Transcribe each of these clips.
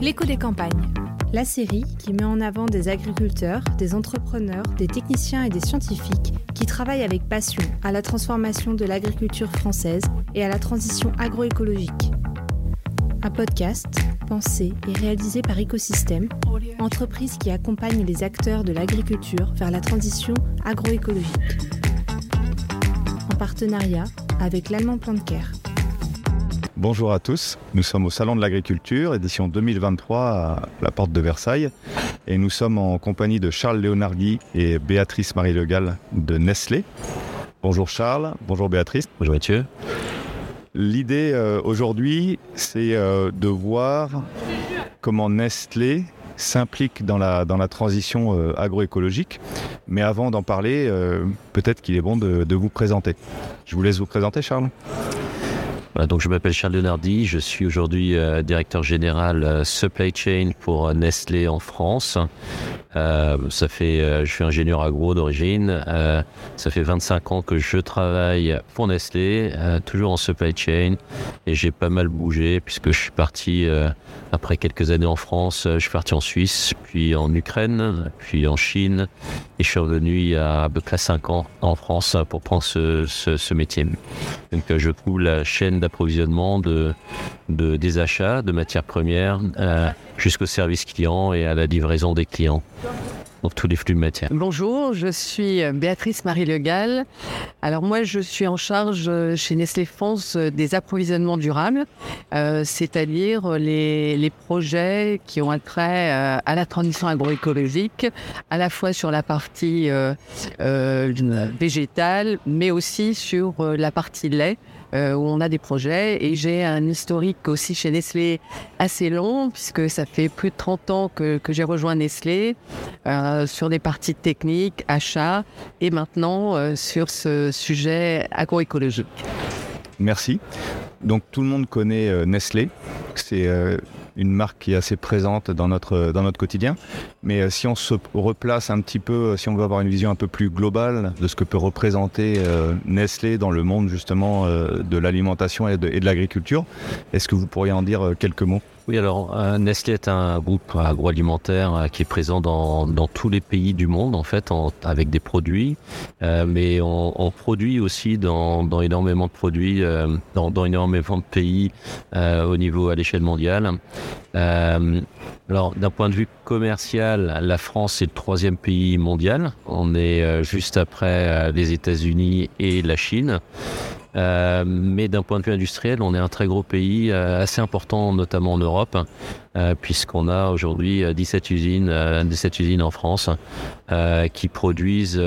L'écho des campagnes. La série qui met en avant des agriculteurs, des entrepreneurs, des techniciens et des scientifiques qui travaillent avec passion à la transformation de l'agriculture française et à la transition agroécologique. Un podcast pensé et réalisé par Ecosystème, entreprise qui accompagne les acteurs de l'agriculture vers la transition agroécologique. En partenariat avec l'Allemand Care. Bonjour à tous, nous sommes au Salon de l'Agriculture, édition 2023 à la porte de Versailles. Et nous sommes en compagnie de Charles Léonardi et Béatrice Marie Legal de Nestlé. Bonjour Charles, bonjour Béatrice. Bonjour Mathieu. L'idée euh, aujourd'hui, c'est euh, de voir comment Nestlé s'implique dans la, dans la transition euh, agroécologique. Mais avant d'en parler, peut-être qu'il est bon de, de vous présenter. Je vous laisse vous présenter, Charles donc je m'appelle Charles Leonardi, je suis aujourd'hui euh, directeur général euh, supply chain pour euh, Nestlé en France. Ça fait, je suis ingénieur agro d'origine. ça fait 25 ans que je travaille pour Nestlé, toujours en supply chain, et j'ai pas mal bougé puisque je suis parti après quelques années en France. Je suis parti en Suisse, puis en Ukraine, puis en Chine, et je suis revenu il y a à peu près 5 ans en France pour prendre ce, ce, ce métier. Donc je trouve la chaîne d'approvisionnement de, de, des achats de matières premières euh, jusqu'au service client et à la livraison des clients. Donc tous les flux de matières. Bonjour, je suis Béatrice Marie Legal. Alors moi, je suis en charge euh, chez Nestlé France euh, des approvisionnements durables, c'est-à-dire les, les, projets qui ont un trait à la transition agroécologique, à la fois sur la partie végétale, mais aussi sur la partie lait. Euh, où on a des projets. Et j'ai un historique aussi chez Nestlé assez long, puisque ça fait plus de 30 ans que, j'ai rejoint Nestlé euh, sur des parties techniques, achats, et maintenant euh, sur ce sujet agroécologique. Merci. Donc tout le monde connaît Nestlé. C'est une marque qui est assez présente dans notre, dans notre quotidien. Mais euh, si on se replace un petit peu, euh, si on veut avoir une vision un peu plus globale de ce que peut représenter euh, Nestlé dans le monde justement de l'alimentation et de, et de l'agriculture, est-ce que vous pourriez en dire quelques mots? Oui, alors Nestlé est un groupe agroalimentaire qui est présent dans, dans, tous les pays du monde en fait, avec des produits, mais on, on, produit aussi dans, dans énormément de produits, dans, dans, énormément de pays au niveau à l'échelle mondiale. Euh, alors, d'un point de vue commercial, la France est le troisième pays mondial. On est euh, juste après euh, les États-Unis et la Chine. Mais d'un point de vue industriel, on est un très gros pays, assez important, notamment en Europe, puisqu'on a aujourd'hui 17 usines, 17 usines en France qui produisent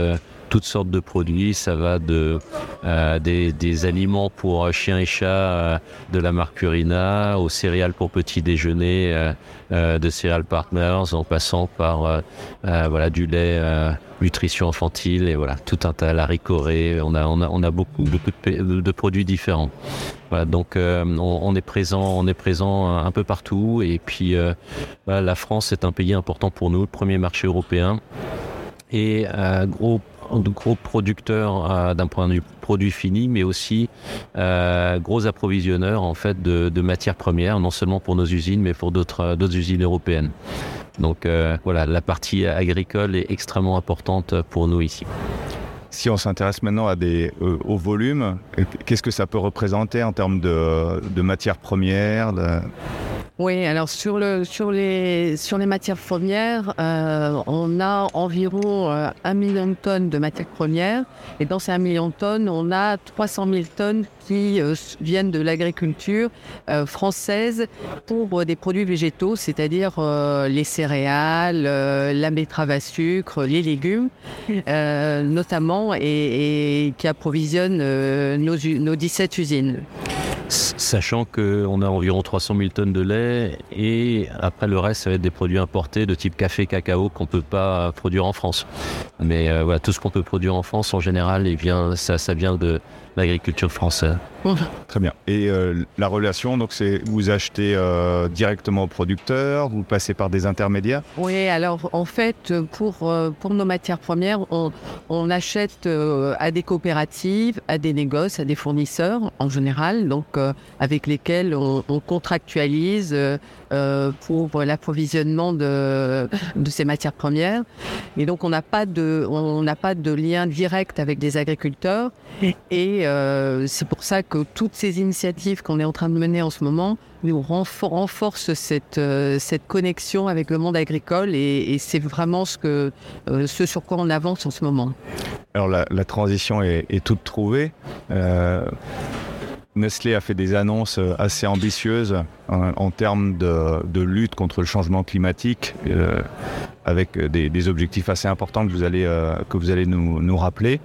toutes sortes de produits. Ça va de euh, des, aliments pour chiens et chats euh, de la marque Purina, aux céréales pour petit déjeuner euh, de Cereal Partners, en passant par voilà du lait nutrition infantile et voilà tout un tas la ricorée. On a on a on a beaucoup beaucoup de, produits différents. Voilà, donc on, est présent, on est présent un peu partout. Et puis la France est un pays important pour nous, le premier marché européen et gros gros producteurs euh, d'un point de vue produit fini, mais aussi euh, gros approvisionneurs en fait de, de, matières premières, non seulement pour nos usines, mais pour d'autres euh, usines européennes. Donc voilà, la partie agricole est extrêmement importante pour nous ici. Si on s'intéresse maintenant à des, euh, au volume, qu'est-ce que ça peut représenter en termes de, de matières premières. Oui, alors sur, le, sur, les, sur les matières premières, euh, on a environ euh, 1 million de tonnes de matières premières. Et dans ces 1 million de tonnes, on a 300 000 tonnes qui euh, viennent de l'agriculture euh, française pour euh, des produits végétaux, c'est-à-dire euh, les céréales, la betterave à sucre, les légumes, notamment, et, qui approvisionnent nos, nos 17 usines sachant qu'on a environ 300 000 tonnes de lait et après le reste ça va être des produits importés de type café, cacao qu'on peut pas produire en France. Mais euh, voilà, tout ce qu'on peut produire en France en général, ça vient de l'agriculture française. Très bien. Et euh, la relation, donc c'est vous achetez euh, directement au producteur, vous passez par des intermédiaires? Oui, alors en fait, pour, euh, pour nos matières premières, on, on achète euh, à des coopératives, à des négoces, à des fournisseurs en général, donc euh, avec lesquels on, on contractualise euh, pour l'approvisionnement de, de ces matières premières. Et donc, on n'a pas de, on n'a pas de lien direct avec des agriculteurs. Et euh, c'est pour ça que toutes ces initiatives qu'on est en train de mener en ce moment nous renforcent cette, euh, cette connexion avec le monde agricole. Et, c'est vraiment ce, que, ce sur quoi on avance en ce moment. Alors, la, transition est, toute trouvée. Nestlé a fait des annonces euh, assez ambitieuses en, termes de, lutte contre le changement climatique, euh, avec des, objectifs assez importants que vous allez, euh, que vous allez nous rappeler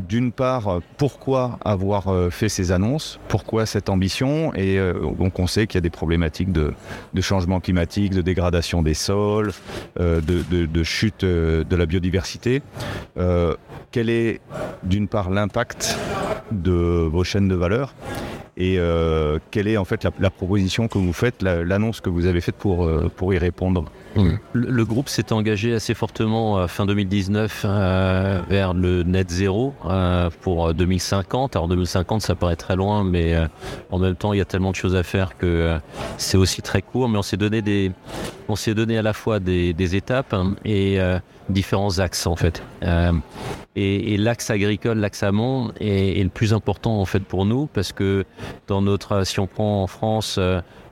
d'une part, pourquoi avoir euh, fait ces annonces, pourquoi cette ambition, et euh, donc on sait qu'il y a des problématiques de, changement climatique, de dégradation des sols, euh, de, chute de la biodiversité. quel est d'une part l'impact de vos chaînes de valeur? Et quelle est en fait la, proposition que vous faites, l'annonce que vous avez faite pour, pour y répondre le, groupe s'est engagé assez fortement euh, fin 2019 euh, vers le net zéro euh, pour 2050. Alors 2050, ça paraît très loin, mais en même temps, il y a tellement de choses à faire que c'est aussi très court. Mais on s'est donné des, on s'est donné à la fois des, étapes hein, et différents axes en fait. et, l'axe agricole, l'axe amont est, est, le plus important en fait pour nous parce que dans notre, si on prend en France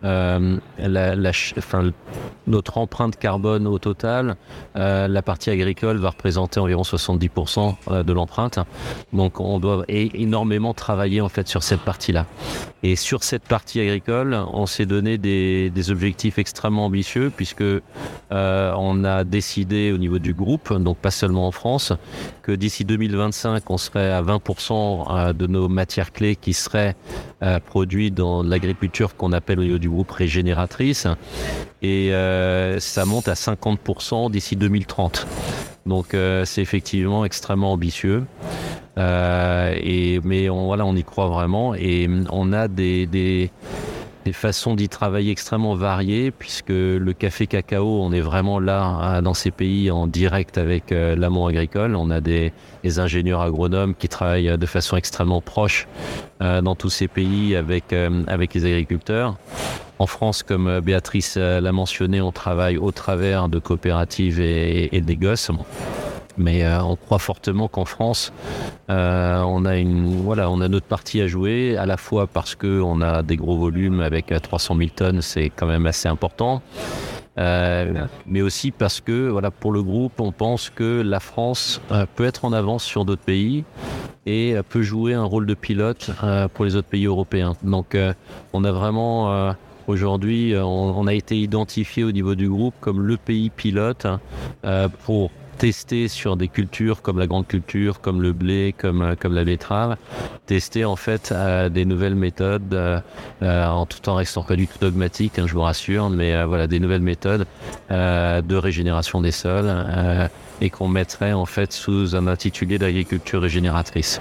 euh, la, notre empreinte carbone au total, euh, la partie agricole va représenter environ 70% euh, de l'empreinte. Donc on doit énormément travailler en fait sur cette partie-là. Et sur cette partie agricole, on s'est donné des, objectifs extrêmement ambitieux puisque on a décidé au niveau du groupe, donc pas seulement en France, que d'ici 2025, on serait à 20% de nos matières clés qui seraient produites dans l'agriculture qu'on appelle au niveau du groupe régénératrice et euh, ça monte à 50% d'ici 2030. Donc euh, c'est effectivement extrêmement ambitieux. Euh, et, mais on, voilà, on y croit vraiment et on a des des façons d'y travailler extrêmement variées, puisque le café cacao, on est vraiment là hein, dans ces pays en direct avec euh, l'amont agricole. On a des, ingénieurs agronomes qui travaillent de façon extrêmement proche euh, dans tous ces pays avec, euh, avec les agriculteurs. En France, comme Béatrice l'a mentionné, on travaille au travers de coopératives et, et négoces. Mais euh, on croit fortement qu'en France, euh, on a une voilà, on a notre partie à jouer, à la fois parce que on a des gros volumes avec 300 euh, 000 tonnes, c'est quand même assez important. mais aussi parce que voilà, pour le groupe, on pense que la France peut être en avance sur d'autres pays et peut jouer un rôle de pilote pour les autres pays européens. Donc, on a vraiment aujourd'hui, on, a été identifié au niveau du groupe comme le pays pilote pour tester sur des cultures comme la grande culture, comme le blé, comme, euh, comme la betterave, tester en fait euh, des nouvelles méthodes, euh, en tout en restant pas du tout dogmatique, hein, je vous rassure, mais voilà des nouvelles méthodes de régénération des sols et qu'on mettrait en fait sous un intitulé d'agriculture régénératrice.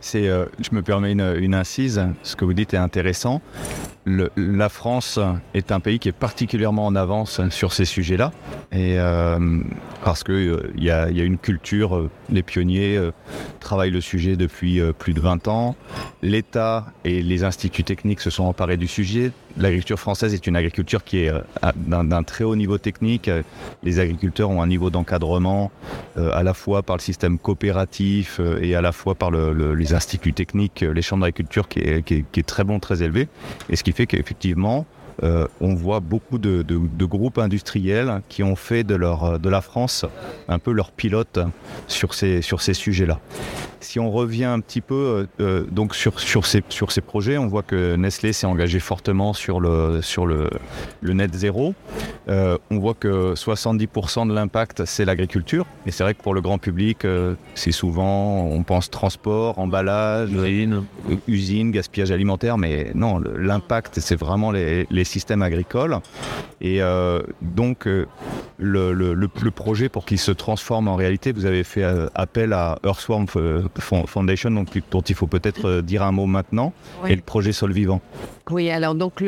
C'est, je me permets une, une, incise, ce que vous dites est intéressant. La France est un pays qui est particulièrement en avance sur ces sujets-là, et euh, parce qu'il euh, y, a, une culture, euh, les pionniers travaillent le sujet depuis plus de 20 ans, l'État et les instituts techniques se sont emparés du sujet. L'agriculture française est une agriculture qui est d'un très haut niveau technique. Les agriculteurs ont un niveau d'encadrement à la fois par le système coopératif et à la fois par les instituts techniques, les chambres d'agriculture qui qui, est, très bon, très élevé. Et ce qui fait qu'effectivement, euh, on voit beaucoup de, groupes industriels qui ont fait de, leur, de la France un peu leur pilote sur ces, sur ces sujets-là. Si on revient un petit peu euh, euh, donc sur, sur, ces, sur ces projets, on voit que Nestlé s'est engagé fortement sur le, sur le, le net zéro. on voit que 70% de l'impact, c'est l'agriculture. Et c'est vrai que pour le grand public, c'est souvent, on pense transport, emballage, usine, usine gaspillage alimentaire, mais non, l'impact, c'est vraiment les, les système agricole. Et euh, donc, euh, le, le, projet, pour qu'il se transforme en réalité, vous avez fait euh, appel à Earthworm Foundation, donc, dont il faut peut-être dire un mot maintenant, et le projet Sol Vivant. Oui, alors donc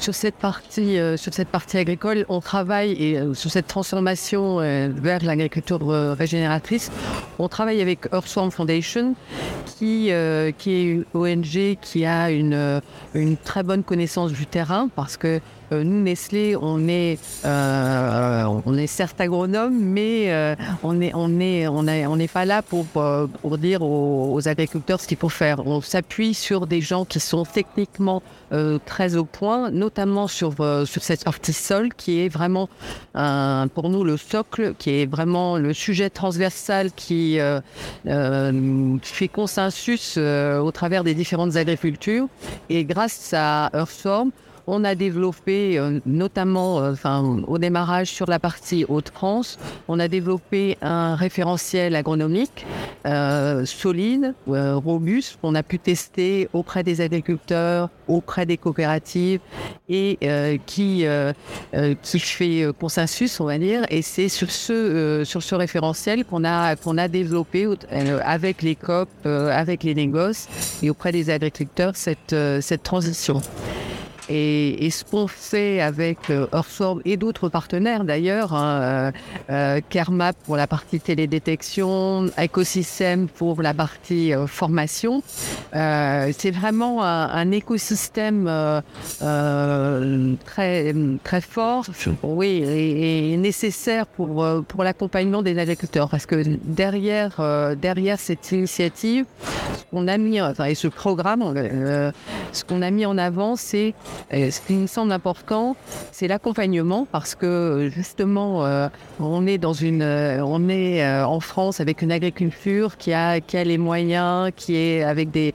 sur cette partie euh, sur cette partie agricole, on travaille et euh, sur cette transformation euh, vers l'agriculture régénératrice, on travaille avec Earthworm Foundation, qui qui est une ONG qui a une une très bonne connaissance du terrain parce que euh, nous, Nestlé, on est, euh, on est certes agronome, mais euh, on n'est on est, on on n'est pas là pour, pour dire aux, agriculteurs ce qu'il faut faire. On s'appuie sur des gens qui sont techniquement très au point, notamment sur, sur cette partie sol qui est vraiment pour nous le socle, qui est vraiment le sujet transversal qui fait consensus au travers des différentes agricultures. Et grâce à Earthform, on a développé, euh, notamment euh, enfin, au démarrage sur la partie Haute-France, on a développé un référentiel agronomique euh, solide, robuste, qu'on a pu tester auprès des agriculteurs, auprès des coopératives et qui, fait consensus, on va dire. Et c'est sur ce, sur ce référentiel qu'on a, qu'on a développé avec les COP, avec les négoces et auprès des agriculteurs cette, cette transition. Et, ce qu'on fait avec euh, et d'autres partenaires d'ailleurs, hein, euh, euh, Kermap pour la partie télédétection, Ecosystème pour la partie euh, formation, c'est vraiment un, écosystème très, très fort oui, et, nécessaire pour, pour l'accompagnement des agriculteurs. Parce que derrière, derrière cette initiative, ce qu'on a mis, enfin, et ce programme, ce qu'on a mis en avant, c'est ce qui me semble important, c'est l'accompagnement parce que justement, euh, on est euh, euh, en France avec une agriculture qui a, les moyens, qui est avec des,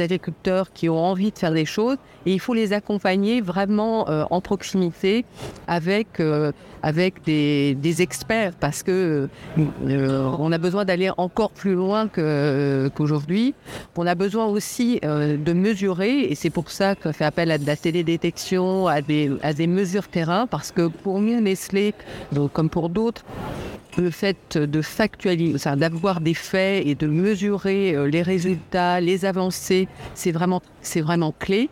agriculteurs qui ont envie de faire des choses et il faut les accompagner vraiment en proximité avec des, experts parce que on a besoin d'aller encore plus loin qu'aujourd'hui. on a besoin aussi de mesurer et c'est pour ça qu'on fait appel à la télédétection, à des, à des mesures terrain, parce que pour nous, Nestlé, donc, comme pour d'autres, le fait de factualiser, d'avoir des faits et de mesurer euh, les résultats, les avancées, c'est vraiment, c'est vraiment clé.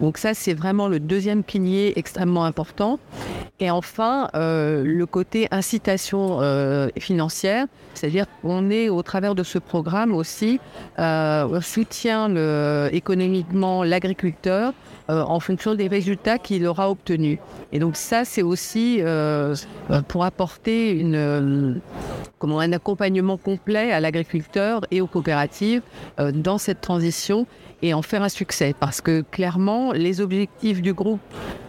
Donc ça, c'est vraiment le deuxième pilier extrêmement important. Et enfin, euh, le côté incitation euh, financière, c'est-à-dire qu'on est au travers de ce programme aussi, on soutient le, économiquement l'agriculteur en fonction des résultats qu'il aura obtenus. Et donc ça, c'est aussi pour apporter une, comment, un accompagnement complet à l'agriculteur et aux coopératives dans cette transition et en faire un succès. Parce que clairement, les objectifs du groupe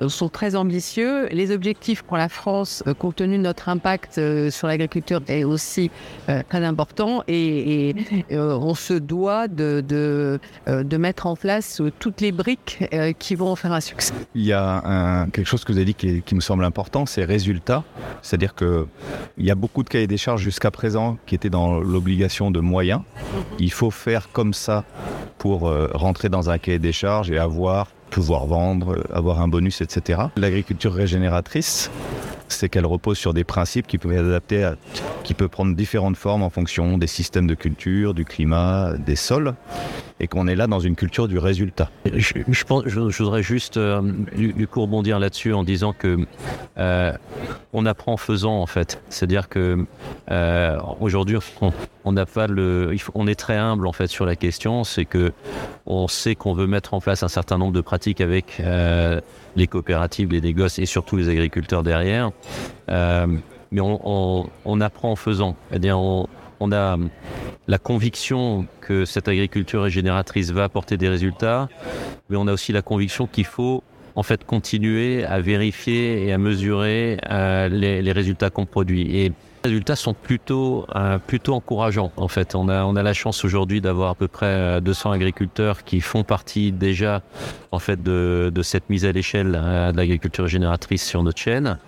euh, sont très ambitieux. Les objectifs pour la France, euh, compte tenu de notre impact euh, sur l'agriculture, est aussi très important. Et, on se doit de, de, de, mettre en place toutes les briques qui vont en faire un succès. Il y a un, quelque chose que vous avez dit qui, qui me semble important, c'est résultats. C'est-à-dire qu'il y a beaucoup de cahiers des charges jusqu'à présent qui étaient dans l'obligation de moyens. Il faut faire comme ça pour rentrer dans un cahier des charges et avoir, pouvoir vendre, avoir un bonus, etc. L'agriculture régénératrice, c'est qu'elle repose sur des principes qui peuvent être adaptés, qui peuvent prendre différentes formes en fonction des systèmes de culture, du climat, des sols et qu'on est là dans une culture du résultat. Je, voudrais juste euh, du, coup rebondir là-dessus en disant que euh, on apprend en faisant en fait. C'est-à-dire que euh, aujourd'hui on n'a on est très humble en fait sur la question. C'est que on sait qu'on veut mettre en place un certain nombre de pratiques avec euh, les coopératives, les négoces et surtout les agriculteurs derrière. Mais on, apprend en faisant. On a la conviction que cette agriculture régénératrice va apporter des résultats, mais on a aussi la conviction qu'il faut en fait continuer à vérifier et à mesurer euh, les, résultats qu'on produit. Et les résultats sont plutôt, euh, plutôt encourageants. En fait, on a, on a la chance aujourd'hui d'avoir à peu près 200 euh, agriculteurs qui font partie déjà en fait de, de cette mise à l'échelle de l'agriculture génératrice sur notre chaîne.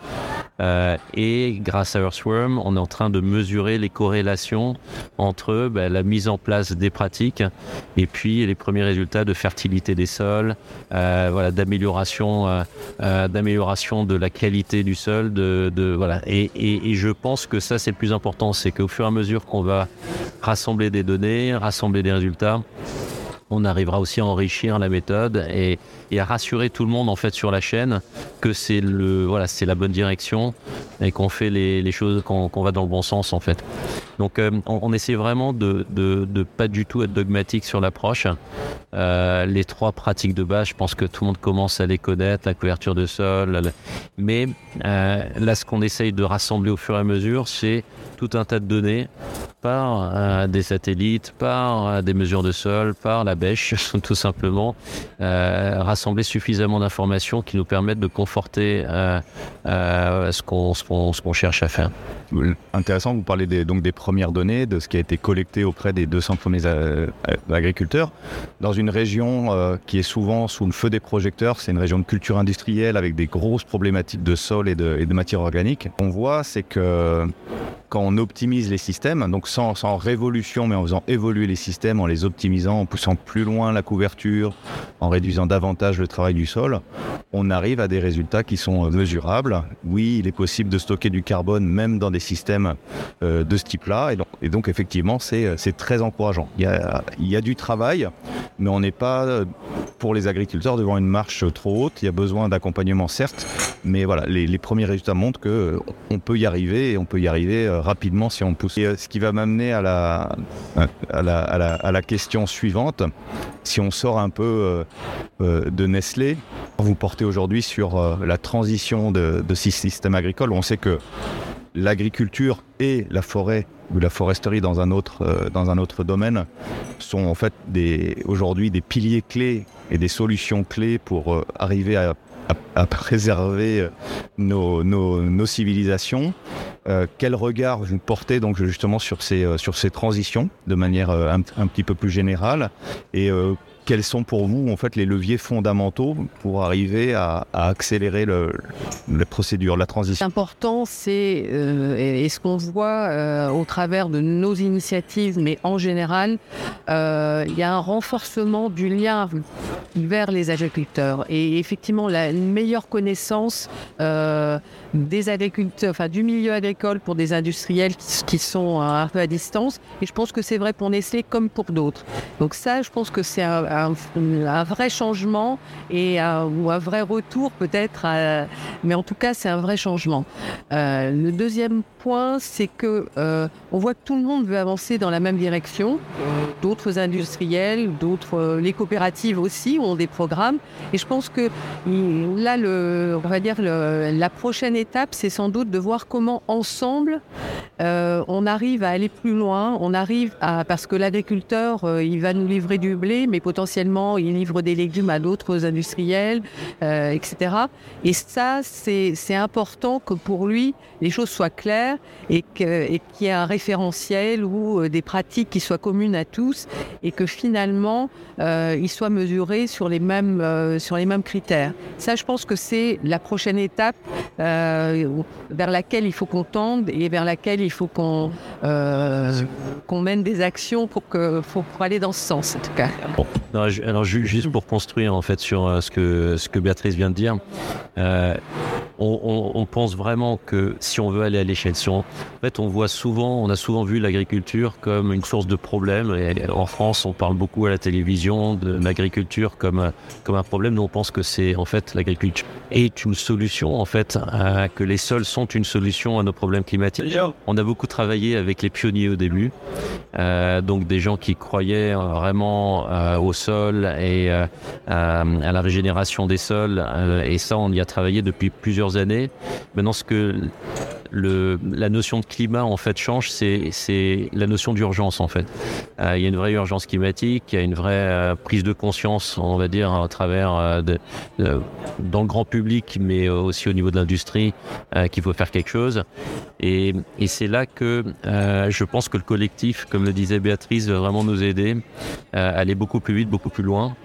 Euh, et grâce à Earthworm, on est en train de mesurer les corrélations entre ben, la mise en place des pratiques et puis les premiers résultats de fertilité des sols, euh, voilà, d'amélioration, euh, euh d'amélioration de la qualité du sol, de, de voilà. Et, et, et, je pense que ça c'est le plus important, c'est qu'au fur et à mesure qu'on va rassembler des données, rassembler des résultats, on arrivera aussi à enrichir la méthode et, à rassurer tout le monde en fait sur la chaîne que c'est le voilà c'est la bonne direction et qu'on fait les, choses qu'on va dans le bon sens en fait. Donc euh, on, essaie vraiment de, de, pas du tout être dogmatique sur l'approche. Euh, les trois pratiques de base, je pense que tout le monde commence à les connaître, la couverture de sol. Mais euh, là, ce qu'on essaye de rassembler au fur et à mesure, c'est tout un tas de données par des satellites, par des mesures de sol, par la bêche, tout simplement, rassembler suffisamment d'informations qui nous permettent de conforter ce qu'on cherche à faire. Intéressant, vous parlez des, donc des premières données, de ce qui a été collecté auprès des 200 premiers euh, euh, agriculteurs. Dans une région euh, qui est souvent sous le feu des projecteurs, c'est une région de culture industrielle avec des grosses problématiques de sol et de, et de matière organique. On voit, c'est que quand on optimise les systèmes, donc sans, révolution, mais en faisant évoluer les systèmes, en les optimisant, en poussant plus loin la couverture, en réduisant davantage le travail du sol, on arrive à des résultats qui sont mesurables. Oui, il est possible de stocker du carbone même dans des systèmes euh, de ce type-là, et donc, effectivement, c'est très encourageant. Il y, a, du travail, mais on n'est pas, pour les agriculteurs, devant une marche trop haute. Il y a besoin d'accompagnement, certes, mais voilà, les, premiers résultats montrent qu'on peut y arriver, et on peut y arriver euh, rapidement si on pousse. Euh, ce qui va m'amener à la, à, la, à, la, question suivante. Si on sort un peu euh, de Nestlé, vous portez aujourd'hui sur la transition de, de ce système agricole. On sait que l'agriculture et la forêt ou la foresterie dans un autre, dans un autre domaine sont en fait aujourd'hui des piliers clés et des solutions clés pour arriver à à, préserver euh, nos, nos, civilisations. Euh, quel regard vous portez donc justement sur ces, euh, sur ces transitions de manière un, un, petit peu plus générale et quels sont pour vous en fait les leviers fondamentaux pour arriver à, accélérer le, la procédure, la transition? Important, c'est euh, et, ce qu'on voit euh, au travers de nos initiatives, mais en général, euh, il y a un renforcement du lien vers les agriculteurs et effectivement la meilleure connaissance des agriculteurs, enfin du milieu agricole pour des industriels qui, sont un peu à distance. Et je pense que c'est vrai pour Nestlé comme pour d'autres. Donc ça, je pense que c'est un, un, vrai changement et un, ou un vrai retour peut-être. Mais en tout cas, c'est un vrai changement. Euh, le deuxième point, c'est que euh, on voit que tout le monde veut avancer dans la même direction. D'autres industriels, d'autres, euh, les coopératives aussi ont des programmes. Et je pense que là, le, on va dire la prochaine étape, c'est sans doute de voir comment ensemble euh, on arrive à aller plus loin. On arrive à parce que l'agriculteur, euh, il va nous livrer du blé, mais potentiellement il livre des légumes à d'autres industriels, euh, etc. Et ça, c'est important que pour lui les choses soient claires et qu'il y ait un référentiel ou des pratiques qui soient communes à tous et que finalement il soit mesuré sur les mêmes sur les mêmes critères. Ça, je pense que c'est la prochaine étape. Euh, vers laquelle il faut qu'on tende et vers laquelle il faut qu'on euh, mène des actions pour, aller dans ce sens, en tout cas. Alors, juste pour construire en fait sur euh, ce que, ce que Béatrice vient de dire, on, pense vraiment que si on veut aller à l'échelle, si en fait, on voit souvent, on a souvent vu l'agriculture comme une source de problèmes. Et en France, on parle beaucoup à la télévision de l'agriculture comme, comme un problème. Nous, on pense que c'est en fait l'agriculture est une solution, en fait, que les sols sont une solution à nos problèmes climatiques. On a beaucoup travaillé avec les pionniers au début, euh, donc des gens qui croyaient vraiment euh, au sol et euh, à la régénération des sols. et ça, on y a travaillé depuis plusieurs années. Maintenant, ce que le, la notion de climat en fait change, c'est la notion d'urgence en fait. Euh, il y a une vraie urgence climatique, il y a une vraie euh, prise de conscience, on va dire, à travers euh, dans le grand public, mais aussi au niveau de l'industrie, qu'il faut faire quelque chose. Et, et c'est là que je pense que le collectif, comme le disait Béatrice, va vraiment nous aider à aller beaucoup plus vite, beaucoup plus loin.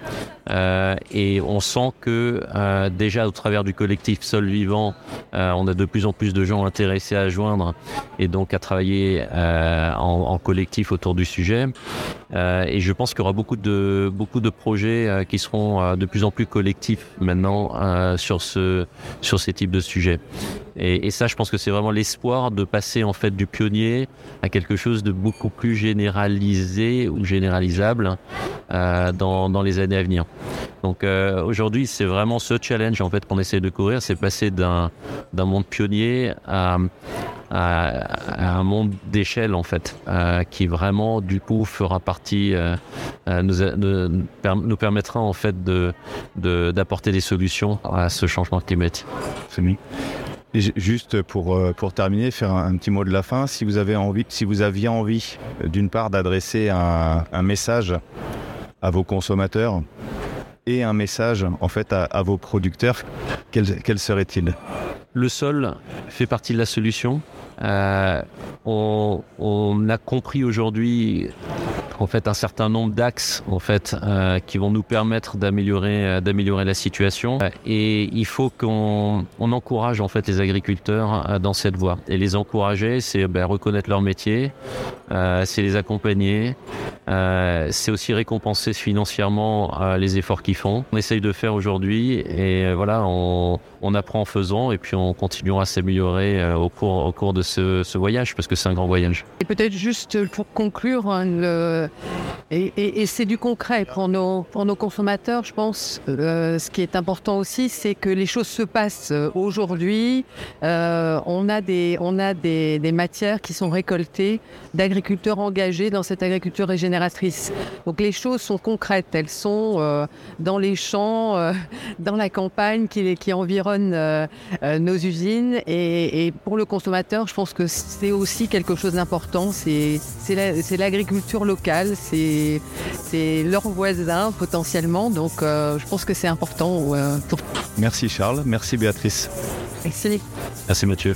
et on sent que déjà au travers du collectif Sol Vivant, on a de plus en plus de gens intéressés à joindre et donc à travailler en, collectif autour du sujet. et je pense qu'il y aura beaucoup de, beaucoup de projets qui seront de plus en plus collectifs maintenant sur, ce, sur ces types de sujets. Et, et ça, je pense que c'est vraiment l'espoir de passer en fait du pionnier à quelque chose de beaucoup plus généralisé ou généralisable euh, dans, dans, les années à venir. Donc euh, aujourd'hui, c'est vraiment ce challenge en fait qu'on essaie de courir, c'est passer d'un d'un monde pionnier à, à, un monde d'échelle en fait, euh, qui vraiment du coup fera partie, euh, nous, nous, permettra en fait de d'apporter des solutions à ce changement climatique. Et juste pour, pour terminer, faire un, petit mot de la fin. Si vous avez envie, si vous aviez envie, d'une part, d'adresser un, un, message à vos consommateurs et un message en fait à, vos producteurs, quel, serait-il? Le sol fait partie de la solution. Euh, on, a compris aujourd'hui en fait un certain nombre d'axes en fait euh, qui vont nous permettre d'améliorer euh, d'améliorer la situation. Et il faut qu'on on encourage en fait les agriculteurs euh, dans cette voie. Et les encourager c'est ben, reconnaître leur métier euh, c'est les accompagner euh, c'est aussi récompenser financièrement euh, les efforts qu'ils font. On essaye de faire aujourd'hui et voilà on, on, apprend en faisant et puis on continuera à s'améliorer au cours au cours de ce, voyage parce que c'est un grand voyage et peut-être juste pour conclure hein, et, c'est du concret pour nos, pour nos consommateurs, je pense. Euh, ce qui est important aussi, c'est que les choses se passent euh, aujourd'hui. Euh, on a, des, on a des, des matières qui sont récoltées d'agriculteurs engagés dans cette agriculture régénératrice. Donc les choses sont concrètes, elles sont euh, dans les champs, euh, dans la campagne qui, qui environne euh, nos usines. Et, et, pour le consommateur, je pense que c'est aussi quelque chose d'important. C'est l'agriculture la, locale c'est leurs voisins potentiellement. Donc euh, je pense que c'est important. Euh, pour... Merci Charles, merci Béatrice. Merci. Merci Mathieu.